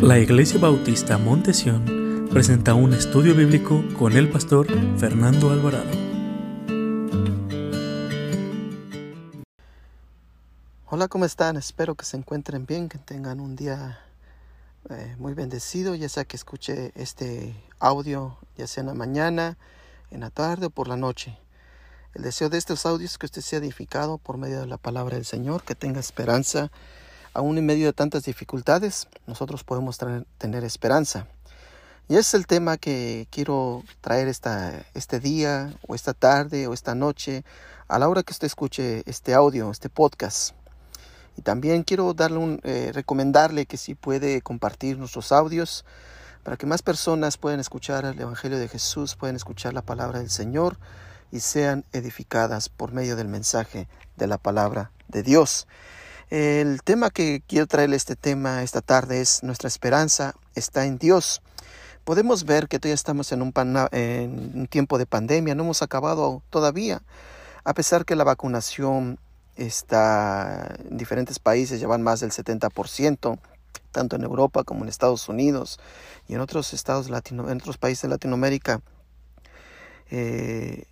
La Iglesia Bautista Montesión presenta un estudio bíblico con el pastor Fernando Alvarado. Hola, ¿cómo están? Espero que se encuentren bien, que tengan un día eh, muy bendecido, ya sea que escuche este audio, ya sea en la mañana, en la tarde o por la noche. El deseo de estos audios es que usted sea edificado por medio de la palabra del Señor, que tenga esperanza aún en medio de tantas dificultades, nosotros podemos tener esperanza. Y es el tema que quiero traer esta, este día, o esta tarde, o esta noche, a la hora que usted escuche este audio, este podcast. Y también quiero darle un, eh, recomendarle que si puede compartir nuestros audios para que más personas puedan escuchar el Evangelio de Jesús, puedan escuchar la palabra del Señor y sean edificadas por medio del mensaje de la palabra de Dios. El tema que quiero traerle este tema esta tarde es nuestra esperanza está en Dios. Podemos ver que todavía estamos en un, en un tiempo de pandemia, no hemos acabado todavía, a pesar que la vacunación está en diferentes países, llevan más del 70%, tanto en Europa como en Estados Unidos y en otros estados latino, en otros países de Latinoamérica. Eh,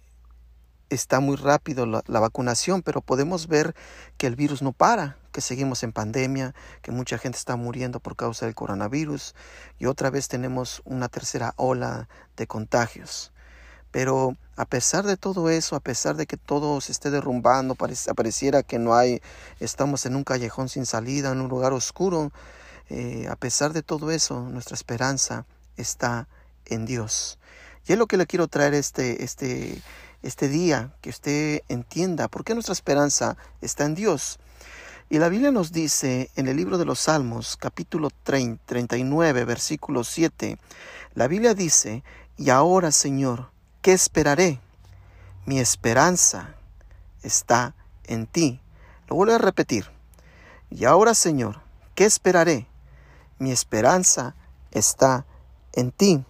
está muy rápido la, vacunación, pero podemos ver que el virus no para, que seguimos en pandemia, que mucha gente está muriendo por causa del coronavirus y otra vez tenemos una tercera ola de contagios. Pero a pesar de todo eso, a pesar de que todo se esté derrumbando, pareciera que no hay, estamos en un callejón sin salida, en un lugar oscuro, eh, a pesar de todo eso, nuestra esperanza está en Dios. Y es lo que le quiero traer este, este, este día, que usted entienda por qué nuestra esperanza está en Dios. Y la Biblia nos dice en el libro de los Salmos, capítulo 39, versículo 7, la Biblia dice, y ahora Señor, ¿qué esperaré? Mi esperanza está en ti. Lo vuelvo a repetir. Y ahora Señor, ¿qué esperaré? Mi esperanza está en ti.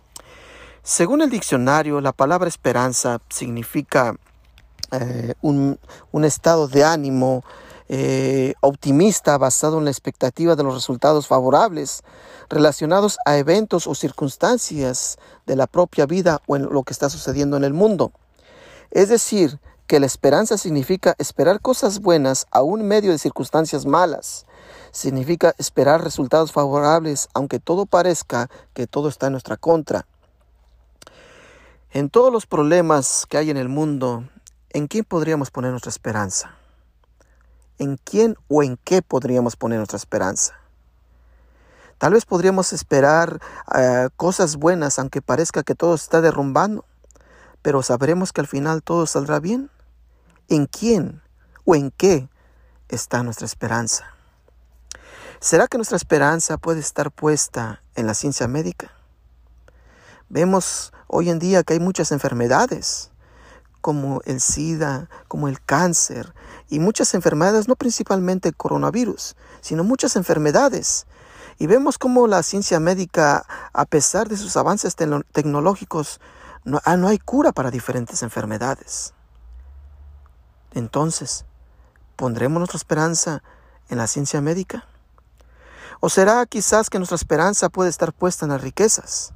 Según el diccionario, la palabra esperanza significa eh, un, estado de ánimo eh, optimista basado en la expectativa de los resultados favorables relacionados a eventos o circunstancias de la propia vida o en lo que está sucediendo en el mundo. Es decir, que la esperanza significa esperar cosas buenas aún en medio de circunstancias malas. Significa esperar resultados favorables aunque todo parezca que todo está en nuestra contra. En todos los problemas que hay en el mundo, ¿en quién podríamos poner nuestra esperanza? ¿En quién o en qué podríamos poner nuestra esperanza? Tal vez podríamos esperar eh, cosas buenas aunque parezca que todo está derrumbando, pero sabremos que al final todo saldrá bien. ¿En quién o en qué está nuestra esperanza? ¿Será que nuestra esperanza puede estar puesta en la ciencia médica? Vemos hoy en día que hay muchas enfermedades, como el SIDA, como el cáncer, y muchas enfermedades, no principalmente el coronavirus, sino muchas enfermedades. Y vemos cómo la ciencia médica, a pesar de sus avances tecnológicos, no, ah, no hay cura para diferentes enfermedades. Entonces, ¿pondremos nuestra esperanza en la ciencia médica? ¿O será quizás que nuestra esperanza puede estar puesta en las riquezas?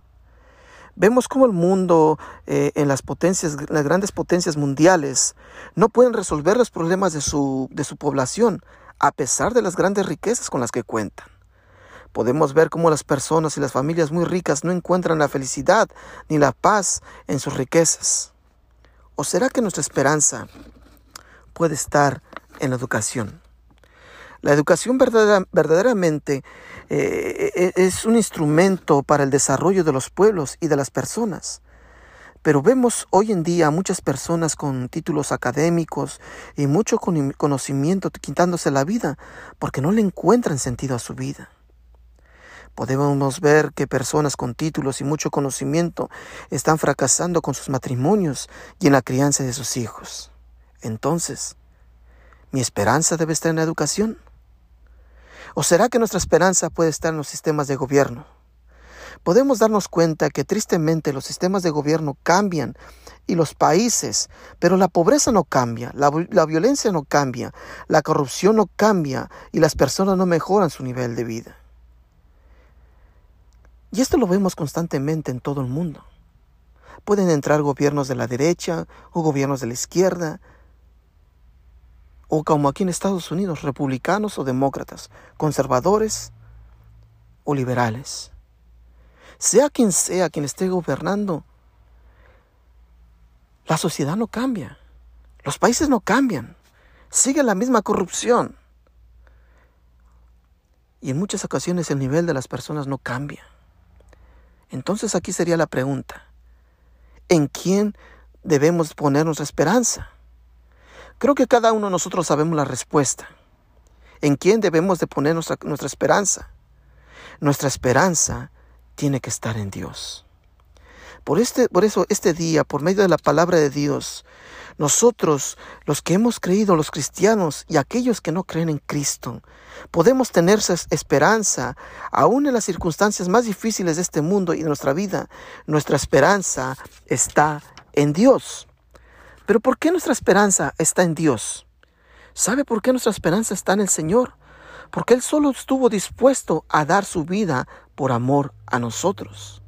Vemos cómo el mundo, eh, en las potencias, las grandes potencias mundiales, no pueden resolver los problemas de su, de su población, a pesar de las grandes riquezas con las que cuentan. Podemos ver cómo las personas y las familias muy ricas no encuentran la felicidad ni la paz en sus riquezas. ¿O será que nuestra esperanza puede estar en la educación? La educación verdaderamente eh, e, es un instrumento para el desarrollo de los pueblos y de las personas. Pero vemos hoy en día muchas personas con títulos académicos y mucho conocimiento quitándose la vida porque no le encuentran sentido a su vida. Podemos ver que personas con títulos y mucho conocimiento están fracasando con sus matrimonios y en la crianza de sus hijos. Entonces, ¿mi esperanza debe estar en la educación? ¿O será que nuestra esperanza puede estar en los sistemas de gobierno? Podemos darnos cuenta que tristemente los sistemas de gobierno cambian y los países, pero la pobreza no cambia, la, violencia no cambia, la corrupción no cambia y las personas no mejoran su nivel de vida. Y esto lo vemos constantemente en todo el mundo. Pueden entrar gobiernos de la derecha o gobiernos de la izquierda, o como aquí en Estados Unidos, republicanos o demócratas, conservadores o liberales. Sea quien sea quien esté gobernando, la sociedad no cambia, los países no cambian, sigue la misma corrupción. Y en muchas ocasiones el nivel de las personas no cambia. Entonces aquí sería la pregunta, ¿en quién debemos poner nuestra esperanza? Creo que cada uno de nosotros sabemos la respuesta. ¿En quién debemos de poner nuestra, esperanza? Nuestra esperanza tiene que estar en Dios. Por, este, por eso este día, por medio de la palabra de Dios, nosotros, los que hemos creído, los cristianos y aquellos que no creen en Cristo, podemos tener esperanza, aún en las circunstancias más difíciles de este mundo y de nuestra vida. Nuestra esperanza está en Dios. Pero ¿por qué nuestra esperanza está en Dios? ¿Sabe por qué nuestra esperanza está en el Señor? Porque Él solo estuvo dispuesto a dar su vida por amor a nosotros.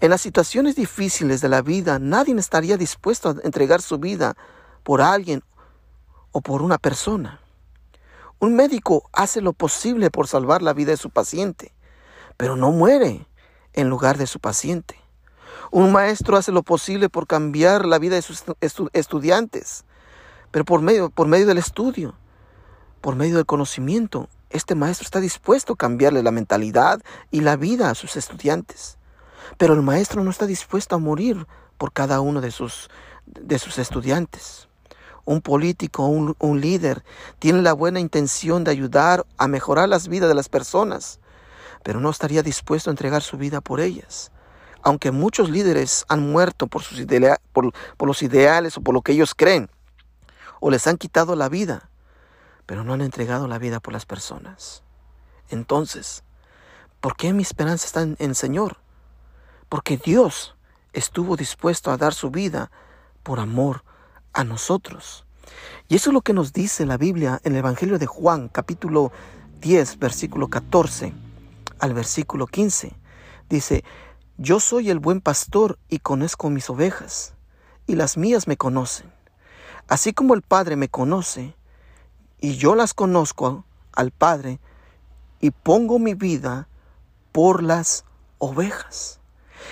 En las situaciones difíciles de la vida, nadie estaría dispuesto a entregar su vida por alguien o por una persona. Un médico hace lo posible por salvar la vida de su paciente, pero no muere en lugar de su paciente. Un maestro hace lo posible por cambiar la vida de sus estudiantes, pero por medio, por medio del estudio, por medio del conocimiento, este maestro está dispuesto a cambiarle la mentalidad y la vida a sus estudiantes. Pero el maestro no está dispuesto a morir por cada uno de sus, de sus estudiantes. Un político, un, un líder, tiene la buena intención de ayudar a mejorar las vidas de las personas, pero no estaría dispuesto a entregar su vida por ellas. Aunque muchos líderes han muerto por, sus los ideales o por lo que ellos creen, o les han quitado la vida, pero no han entregado la vida por las personas. Entonces, ¿por qué mi esperanza está en el Señor? porque Dios estuvo dispuesto a dar su vida por amor a nosotros. Y eso es lo que nos dice la Biblia en el Evangelio de Juan, capítulo 10, versículo 14 al versículo 15. Dice, yo soy el buen pastor y conozco mis ovejas, y las mías me conocen. Así como el Padre me conoce, y yo las conozco al Padre, y pongo mi vida por las ovejas.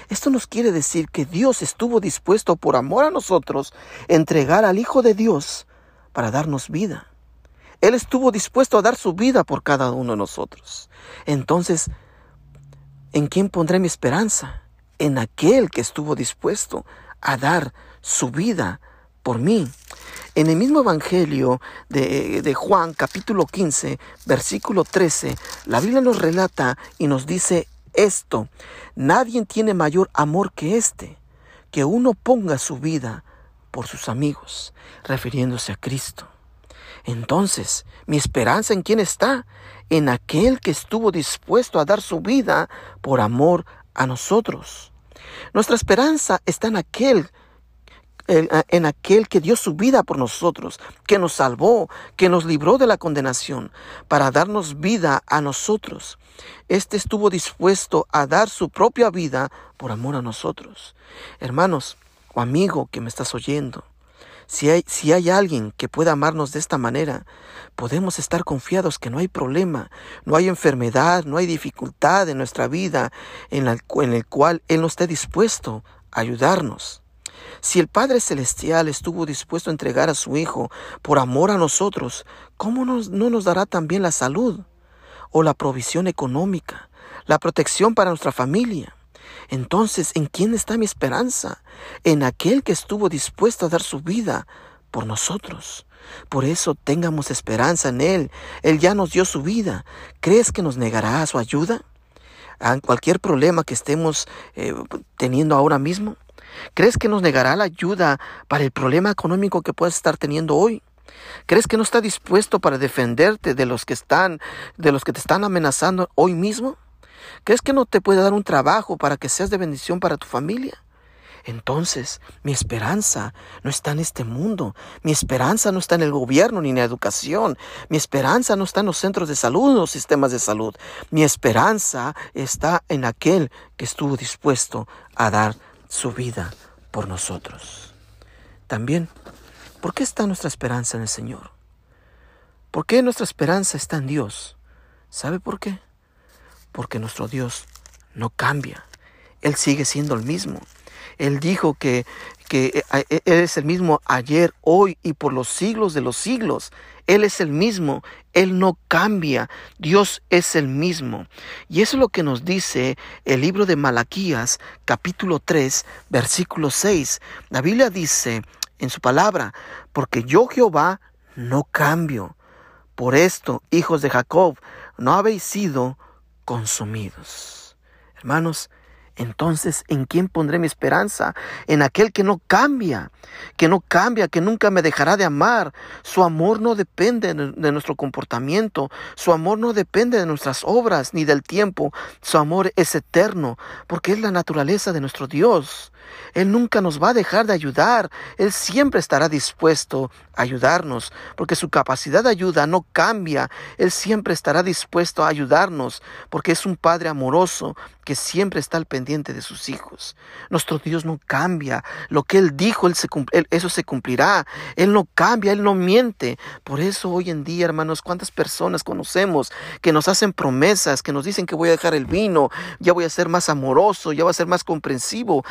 Esto nos quiere decir que Dios estuvo dispuesto por amor a nosotros entregar al Hijo de Dios para darnos vida. Él estuvo dispuesto a dar su vida por cada uno de nosotros. Entonces, ¿en quién pondré mi esperanza? En aquel que estuvo dispuesto a dar su vida por mí. En el mismo Evangelio de, de, Juan capítulo 15, versículo 13, la Biblia nos relata y nos dice esto, nadie tiene mayor amor que este, que uno ponga su vida por sus amigos, refiriéndose a Cristo. Entonces, mi esperanza en quién está? En aquel que estuvo dispuesto a dar su vida por amor a nosotros. Nuestra esperanza está en aquel en aquel que dio su vida por nosotros, que nos salvó, que nos libró de la condenación, para darnos vida a nosotros. Este estuvo dispuesto a dar su propia vida por amor a nosotros. Hermanos o amigo que me estás oyendo, si hay, si hay alguien que pueda amarnos de esta manera, podemos estar confiados que no hay problema, no hay enfermedad, no hay dificultad en nuestra vida en, la, el cual Él no esté dispuesto a ayudarnos. Si el Padre Celestial estuvo dispuesto a entregar a su Hijo por amor a nosotros, ¿cómo no nos dará también la salud o la provisión económica, la protección para nuestra familia? Entonces, ¿en quién está mi esperanza? En aquel que estuvo dispuesto a dar su vida por nosotros. Por eso tengamos esperanza en Él. Él ya nos dio su vida. ¿Crees que nos negará su ayuda? ¿A cualquier problema que estemos eh, teniendo ahora mismo? ¿Crees que nos negará la ayuda para el problema económico que puedes estar teniendo hoy? ¿Crees que no está dispuesto para defenderte de los que están, de los que te están amenazando hoy mismo? ¿Crees que no te puede dar un trabajo para que seas de bendición para tu familia? entonces mi esperanza no está en este mundo, mi esperanza no está en el gobierno ni en la educación, mi esperanza no está en los centros de salud, o los sistemas de salud, mi esperanza está en aquel que estuvo dispuesto a dar su vida por nosotros. También, ¿por qué está nuestra esperanza en el Señor? ¿Por qué nuestra esperanza está en Dios? ¿Sabe por qué? Porque nuestro Dios no cambia. Él sigue siendo el mismo. Él dijo que, que eh, eh, Él es el mismo ayer, hoy y por los siglos de los siglos. Él es el mismo, Él no cambia, Dios es el mismo. Y eso es lo que nos dice el libro de Malaquías, capítulo 3, versículo 6. La Biblia dice en su palabra, porque yo Jehová no cambio. Por esto, hijos de Jacob, no habéis sido consumidos. Hermanos, entonces, ¿en quién pondré mi esperanza? En aquel que no cambia, que no cambia, que nunca me dejará de amar. Su amor no depende de nuestro comportamiento, su amor no depende de nuestras obras ni del tiempo. Su amor es eterno, porque es la naturaleza de nuestro Dios. Él nunca nos va a dejar de ayudar. Él siempre estará dispuesto a ayudarnos, porque su capacidad de ayuda no cambia. Él siempre estará dispuesto a ayudarnos, porque es un Padre amoroso que siempre está al pendiente de sus hijos. Nuestro Dios no cambia. Lo que Él dijo, eso se cumplirá. Él no cambia, Él no miente. Por eso hoy en día, hermanos, cuántas personas conocemos que nos hacen promesas, que nos dicen que voy a dejar el vino, ya voy a ser más amoroso, ya voy a ser más comprensivo.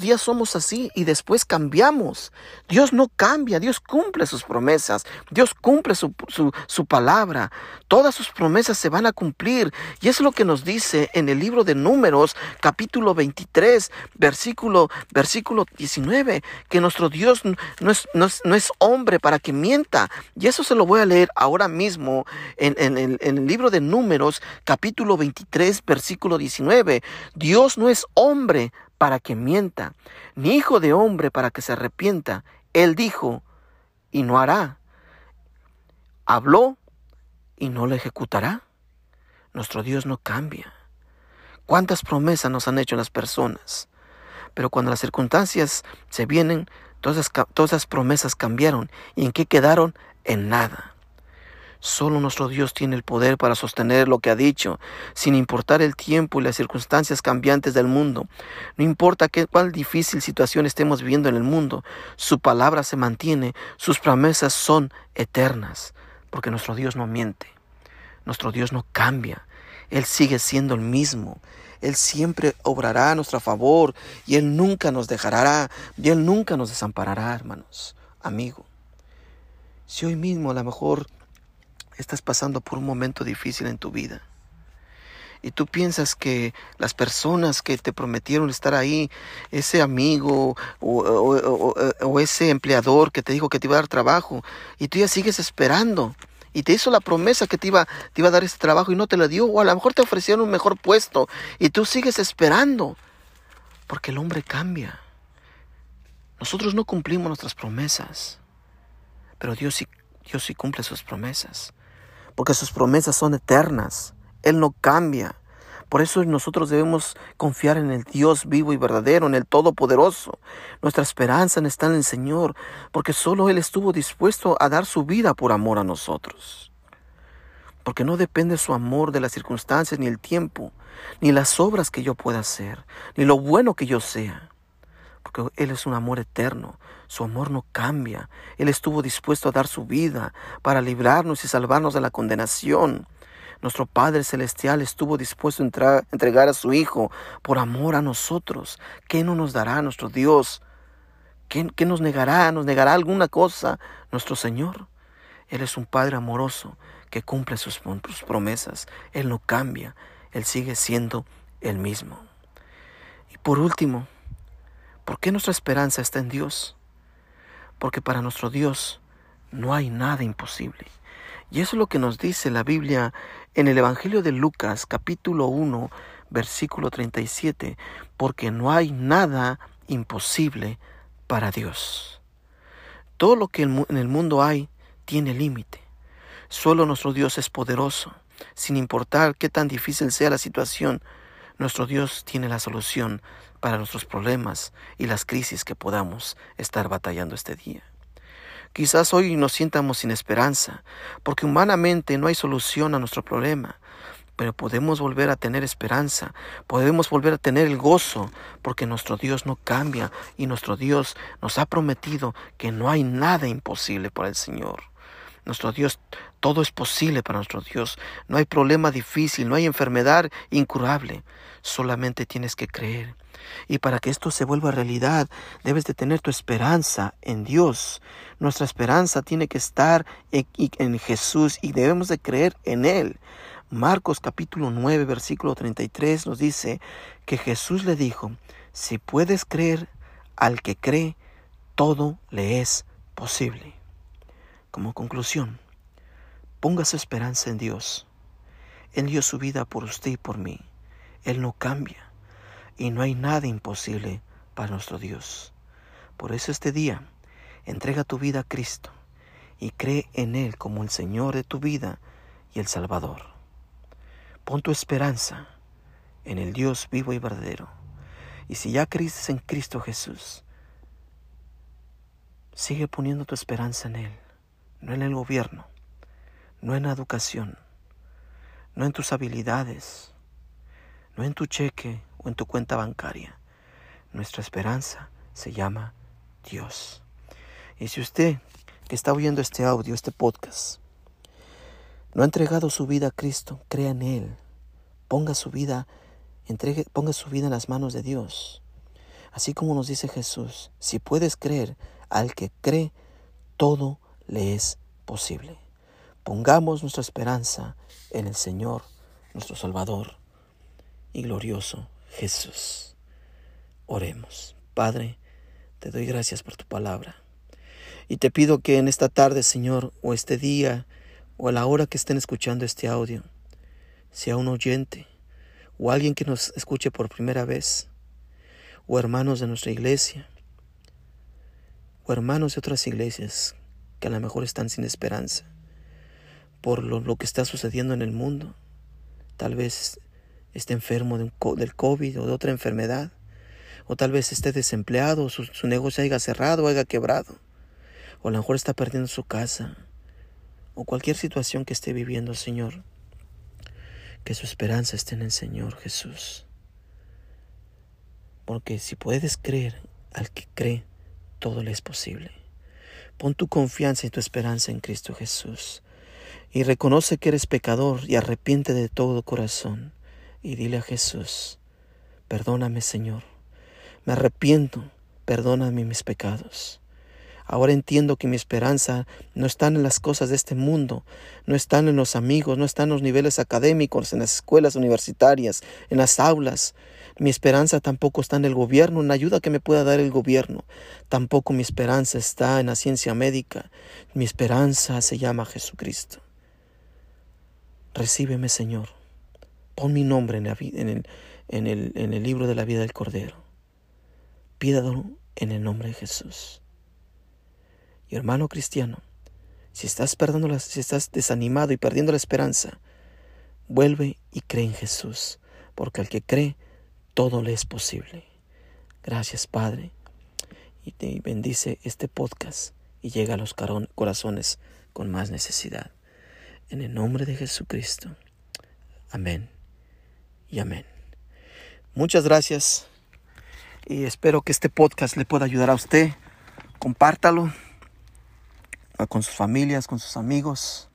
Días somos así y después cambiamos. Dios no cambia, Dios cumple sus promesas, Dios cumple su, su, palabra. Todas sus promesas se van a cumplir. Y es lo que nos dice en el libro de Números, capítulo 23, versículo, versículo 19, que nuestro Dios no es, no es, hombre para que mienta. Y eso se lo voy a leer ahora mismo en, en, el, en el libro de Números, capítulo 23, versículo 19. Dios no es hombre para que mienta, ni hijo de hombre para que se arrepienta. Él dijo y no hará. Habló y no lo ejecutará. Nuestro Dios no cambia. ¿Cuántas promesas nos han hecho las personas? Pero cuando las circunstancias se vienen, todas, todas esas promesas cambiaron. ¿Y en qué quedaron? En nada. Solo nuestro Dios tiene el poder para sostener lo que ha dicho, sin importar el tiempo y las circunstancias cambiantes del mundo. No importa qué, cuál difícil situación estemos viviendo en el mundo, su palabra se mantiene, sus promesas son eternas, porque nuestro Dios no miente, nuestro Dios no cambia, Él sigue siendo el mismo. Él siempre obrará a nuestro favor y Él nunca nos dejará y Él nunca nos desamparará, hermanos, amigo. Si hoy mismo a lo mejor estás pasando por un momento difícil en tu vida. Y tú piensas que las personas que te prometieron estar ahí, ese amigo o, ese empleador que te dijo que te iba a dar trabajo, y tú ya sigues esperando, y te hizo la promesa que te iba, te iba a dar ese trabajo y no te lo dio, o a lo mejor te ofrecieron un mejor puesto, y tú sigues esperando, porque el hombre cambia. Nosotros no cumplimos nuestras promesas, pero Dios sí, Dios sí cumple sus promesas porque sus promesas son eternas. Él no cambia. Por eso nosotros debemos confiar en el Dios vivo y verdadero, en el Todopoderoso. Nuestra esperanza está en el Señor, porque solo Él estuvo dispuesto a dar su vida por amor a nosotros. Porque no depende su amor de las circunstancias ni el tiempo, ni las obras que yo pueda hacer, ni lo bueno que yo sea. Porque Él es un amor eterno, su amor no cambia. Él estuvo dispuesto a dar su vida para librarnos y salvarnos de la condenación. Nuestro Padre Celestial estuvo dispuesto a entregar a su Hijo por amor a nosotros. ¿Qué no nos dará nuestro Dios? ¿Qué, ¿Qué, nos negará? ¿Nos negará alguna cosa nuestro Señor? Él es un Padre amoroso que cumple sus, sus promesas. Él no cambia. Él sigue siendo el mismo. Y por último, ¿por qué nuestra esperanza está en Dios? porque para nuestro Dios no hay nada imposible. Y eso es lo que nos dice la Biblia en el Evangelio de Lucas capítulo 1 versículo 37, porque no hay nada imposible para Dios. Todo lo que en el mundo hay tiene límite. Solo nuestro Dios es poderoso. Sin importar qué tan difícil sea la situación, nuestro Dios tiene la solución para nuestros problemas y las crisis que podamos estar batallando este día. Quizás hoy nos sientamos sin esperanza, porque humanamente no hay solución a nuestro problema, pero podemos volver a tener esperanza, podemos volver a tener el gozo, porque nuestro Dios no cambia y nuestro Dios nos ha prometido que no hay nada imposible para el Señor. Nuestro Dios, todo es posible para nuestro Dios. No hay problema difícil, no hay enfermedad incurable. Solamente tienes que creer. Y para que esto se vuelva realidad, debes de tener tu esperanza en Dios. Nuestra esperanza tiene que estar en, Jesús y debemos de creer en Él. Marcos capítulo 9, versículo 33 nos dice que Jesús le dijo, si puedes creer al que cree, todo le es posible. Como conclusión, ponga su esperanza en Dios. Él dio su vida por usted y por mí. Él no cambia. Y no hay nada imposible para nuestro Dios. Por eso este día, entrega tu vida a Cristo y cree en Él como el Señor de tu vida y el Salvador. Pon tu esperanza en el Dios vivo y verdadero. Y si ya crees en Cristo Jesús, sigue poniendo tu esperanza en Él no en el gobierno, no en la educación, no en tus habilidades, no en tu cheque o en tu cuenta bancaria. Nuestra esperanza se llama Dios. Y si usted que está oyendo este audio, este podcast, no ha entregado su vida a Cristo, crea en Él. Ponga su vida, entregue, ponga su vida en las manos de Dios. Así como nos dice Jesús, si puedes creer, al que cree, todo le es posible. Pongamos nuestra esperanza en el Señor, nuestro Salvador y glorioso Jesús. Oremos. Padre, te doy gracias por tu palabra. Y te pido que en esta tarde, Señor, o este día, o a la hora que estén escuchando este audio, sea un oyente, o alguien que nos escuche por primera vez, o hermanos de nuestra iglesia, o hermanos de otras iglesias que a lo mejor están sin esperanza por lo, que está sucediendo en el mundo. Tal vez esté enfermo de del COVID o de otra enfermedad. O tal vez esté desempleado, su, su negocio haya cerrado o haya quebrado. O a lo mejor está perdiendo su casa. O cualquier situación que esté viviendo, Señor. Que su esperanza esté en el Señor Jesús. Porque si puedes creer al que cree, todo le es posible. Pon tu confianza y tu esperanza en Cristo Jesús. Y reconoce que eres pecador y arrepiente de todo corazón. Y dile a Jesús, perdóname Señor. Me arrepiento, perdóname mis pecados. Ahora entiendo que mi esperanza no está en las cosas de este mundo, no está en los amigos, no está en los niveles académicos, en las escuelas universitarias, en las aulas. Mi esperanza tampoco está en el gobierno, en la ayuda que me pueda dar el gobierno. Tampoco mi esperanza está en la ciencia médica. Mi esperanza se llama Jesucristo. Recíbeme, Señor. Pon mi nombre en, el, libro de la vida del Cordero. Pídalo en el nombre de Jesús. Y hermano cristiano, si estás, perdiendo si estás desanimado y perdiendo la esperanza, vuelve y cree en Jesús, porque al que cree, todo le es posible. Gracias, Padre, y te bendice este podcast y llega a los corazones con más necesidad. En el nombre de Jesucristo. Amén y amén. Muchas gracias y espero que este podcast le pueda ayudar a usted. Compártalo con sus familias, con sus amigos.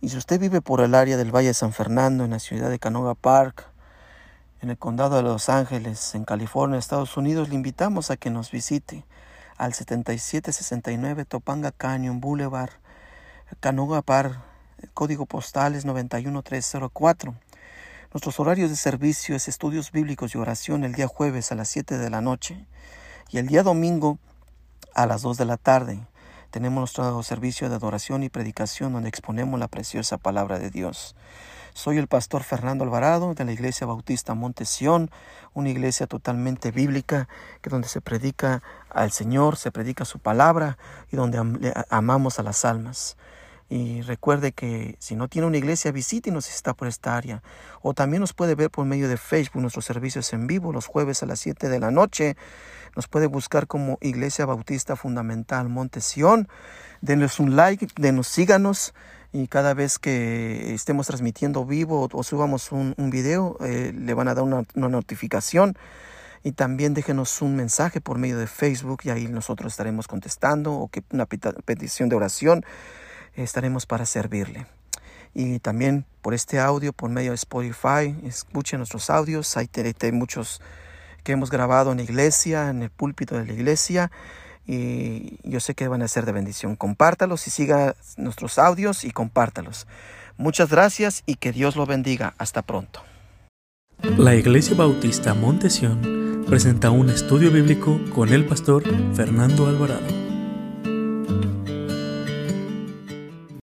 Y si usted vive por el área del Valle de San Fernando, en la ciudad de Canoga Park, en el condado de Los Ángeles, en California, Estados Unidos, le invitamos a que nos visite al 7769 Topanga Canyon Boulevard, Canoga Park, código postal es 91304. Nuestros horarios de servicio es estudios bíblicos y oración el día jueves a las 7 de la noche y el día domingo a las 2 de la tarde. Tenemos nuestro servicio de adoración y predicación donde exponemos la preciosa palabra de Dios. Soy el pastor Fernando Alvarado de la Iglesia Bautista Montesión, una iglesia totalmente bíblica, que donde se predica al Señor, se predica su palabra y donde amamos a las almas. Y recuerde que si no tiene una iglesia, visítenos si está por esta área. O también nos puede ver por medio de Facebook nuestros servicios en vivo los jueves a las 7 de la noche. Nos puede buscar como Iglesia Bautista Fundamental Monte Sión. Denos un like, denos síganos. Y cada vez que estemos transmitiendo vivo o, subamos un, video, eh, le van a dar una, una notificación y también déjenos un mensaje por medio de Facebook y ahí nosotros estaremos contestando o que una petición de oración estaremos para servirle. Y también por este audio, por medio de Spotify, escuchen nuestros audios. Hay, hay muchos que hemos grabado en la iglesia, en el púlpito de la iglesia. Y yo sé que van a ser de bendición. Compártalos y siga nuestros audios y compártalos. Muchas gracias y que Dios lo bendiga. Hasta pronto. La Iglesia Bautista Montesión presenta un estudio bíblico con el pastor Fernando Alvarado.